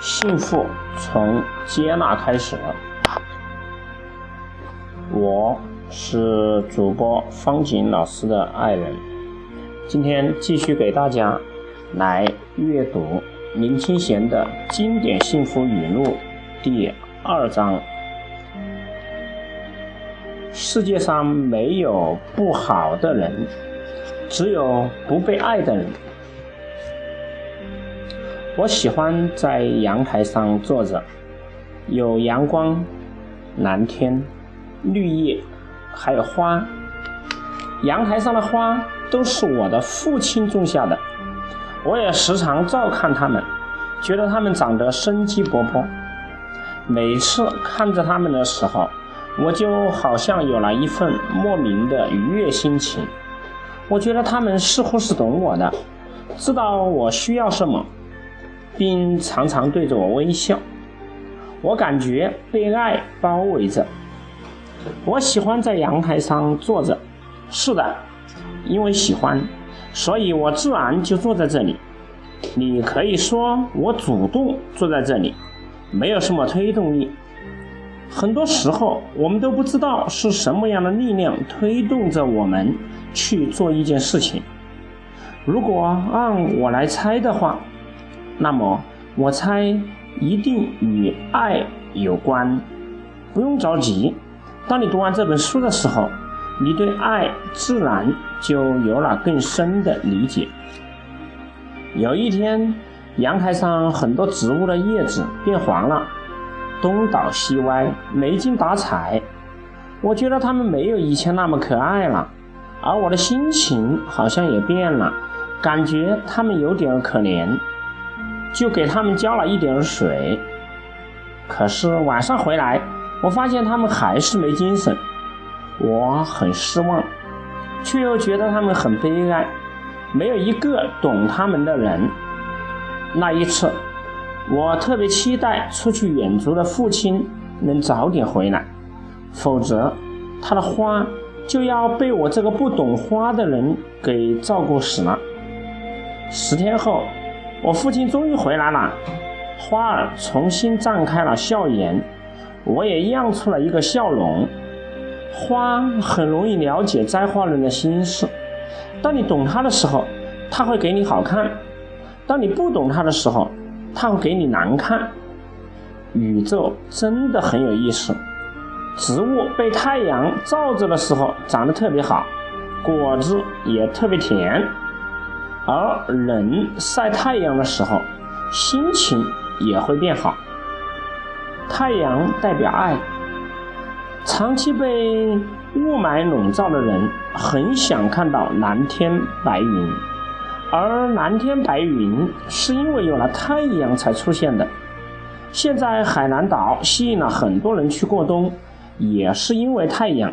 幸福从接纳开始。我是主播方景老师的爱人，今天继续给大家来阅读林清玄的经典幸福语录第二章：世界上没有不好的人，只有不被爱的人。我喜欢在阳台上坐着，有阳光、蓝天、绿叶，还有花。阳台上的花都是我的父亲种下的，我也时常照看它们，觉得它们长得生机勃勃。每次看着它们的时候，我就好像有了一份莫名的愉悦心情。我觉得他们似乎是懂我的，知道我需要什么。并常常对着我微笑，我感觉被爱包围着。我喜欢在阳台上坐着，是的，因为喜欢，所以我自然就坐在这里。你可以说我主动坐在这里，没有什么推动力。很多时候，我们都不知道是什么样的力量推动着我们去做一件事情。如果让我来猜的话。那么，我猜一定与爱有关。不用着急，当你读完这本书的时候，你对爱自然就有了更深的理解。有一天，阳台上很多植物的叶子变黄了，东倒西歪，没精打采。我觉得他们没有以前那么可爱了，而我的心情好像也变了，感觉他们有点可怜。就给他们浇了一点水，可是晚上回来，我发现他们还是没精神，我很失望，却又觉得他们很悲哀，没有一个懂他们的人。那一次，我特别期待出去远足的父亲能早点回来，否则他的花就要被我这个不懂花的人给照顾死了。十天后。我父亲终于回来了，花儿重新绽开了笑颜，我也漾出了一个笑容。花很容易了解栽花人的心事，当你懂它的时候，它会给你好看；当你不懂它的时候，它会给你难看。宇宙真的很有意思，植物被太阳照着的时候长得特别好，果子也特别甜。而人晒太阳的时候，心情也会变好。太阳代表爱。长期被雾霾笼罩的人，很想看到蓝天白云。而蓝天白云是因为有了太阳才出现的。现在海南岛吸引了很多人去过冬，也是因为太阳。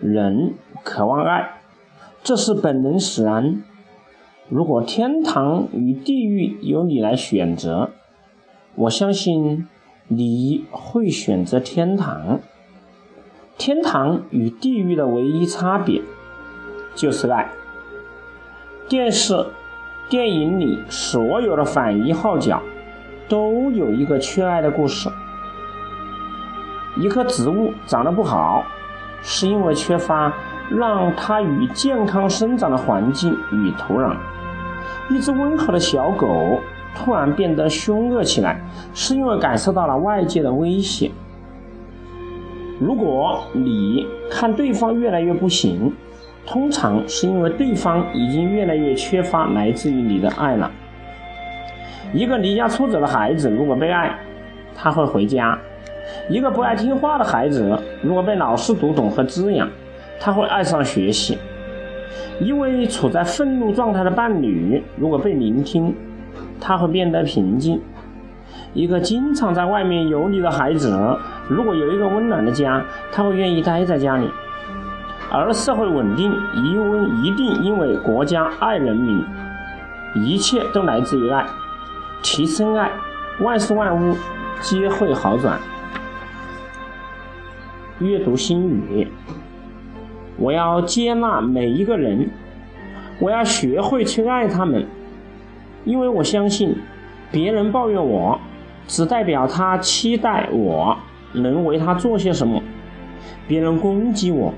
人渴望爱。这是本能使然。如果天堂与地狱由你来选择，我相信你会选择天堂。天堂与地狱的唯一差别就是爱。电视、电影里所有的反一号角都有一个缺爱的故事。一棵植物长得不好，是因为缺乏。让它与健康生长的环境与土壤。一只温和的小狗突然变得凶恶起来，是因为感受到了外界的威胁。如果你看对方越来越不行，通常是因为对方已经越来越缺乏来自于你的爱了。一个离家出走的孩子如果被爱，他会回家；一个不爱听话的孩子如果被老师读懂和滋养。他会爱上学习。一位处在愤怒状态的伴侣，如果被聆听，他会变得平静。一个经常在外面游离的孩子，如果有一个温暖的家，他会愿意待在家里。而社会稳定，因为一定因为国家爱人民，一切都来自于爱。提升爱，万事万物皆会好转。阅读心语。我要接纳每一个人，我要学会去爱他们，因为我相信，别人抱怨我，只代表他期待我能为他做些什么；别人攻击我，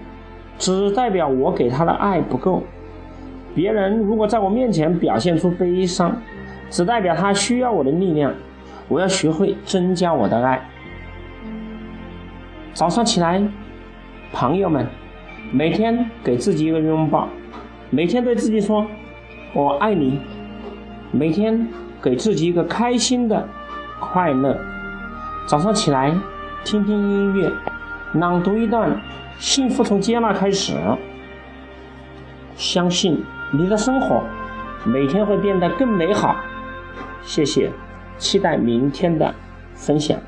只代表我给他的爱不够；别人如果在我面前表现出悲伤，只代表他需要我的力量。我要学会增加我的爱。早上起来，朋友们。每天给自己一个拥抱，每天对自己说“我爱你”，每天给自己一个开心的快乐。早上起来，听听音乐，朗读一段《幸福从接纳开始》，相信你的生活每天会变得更美好。谢谢，期待明天的分享。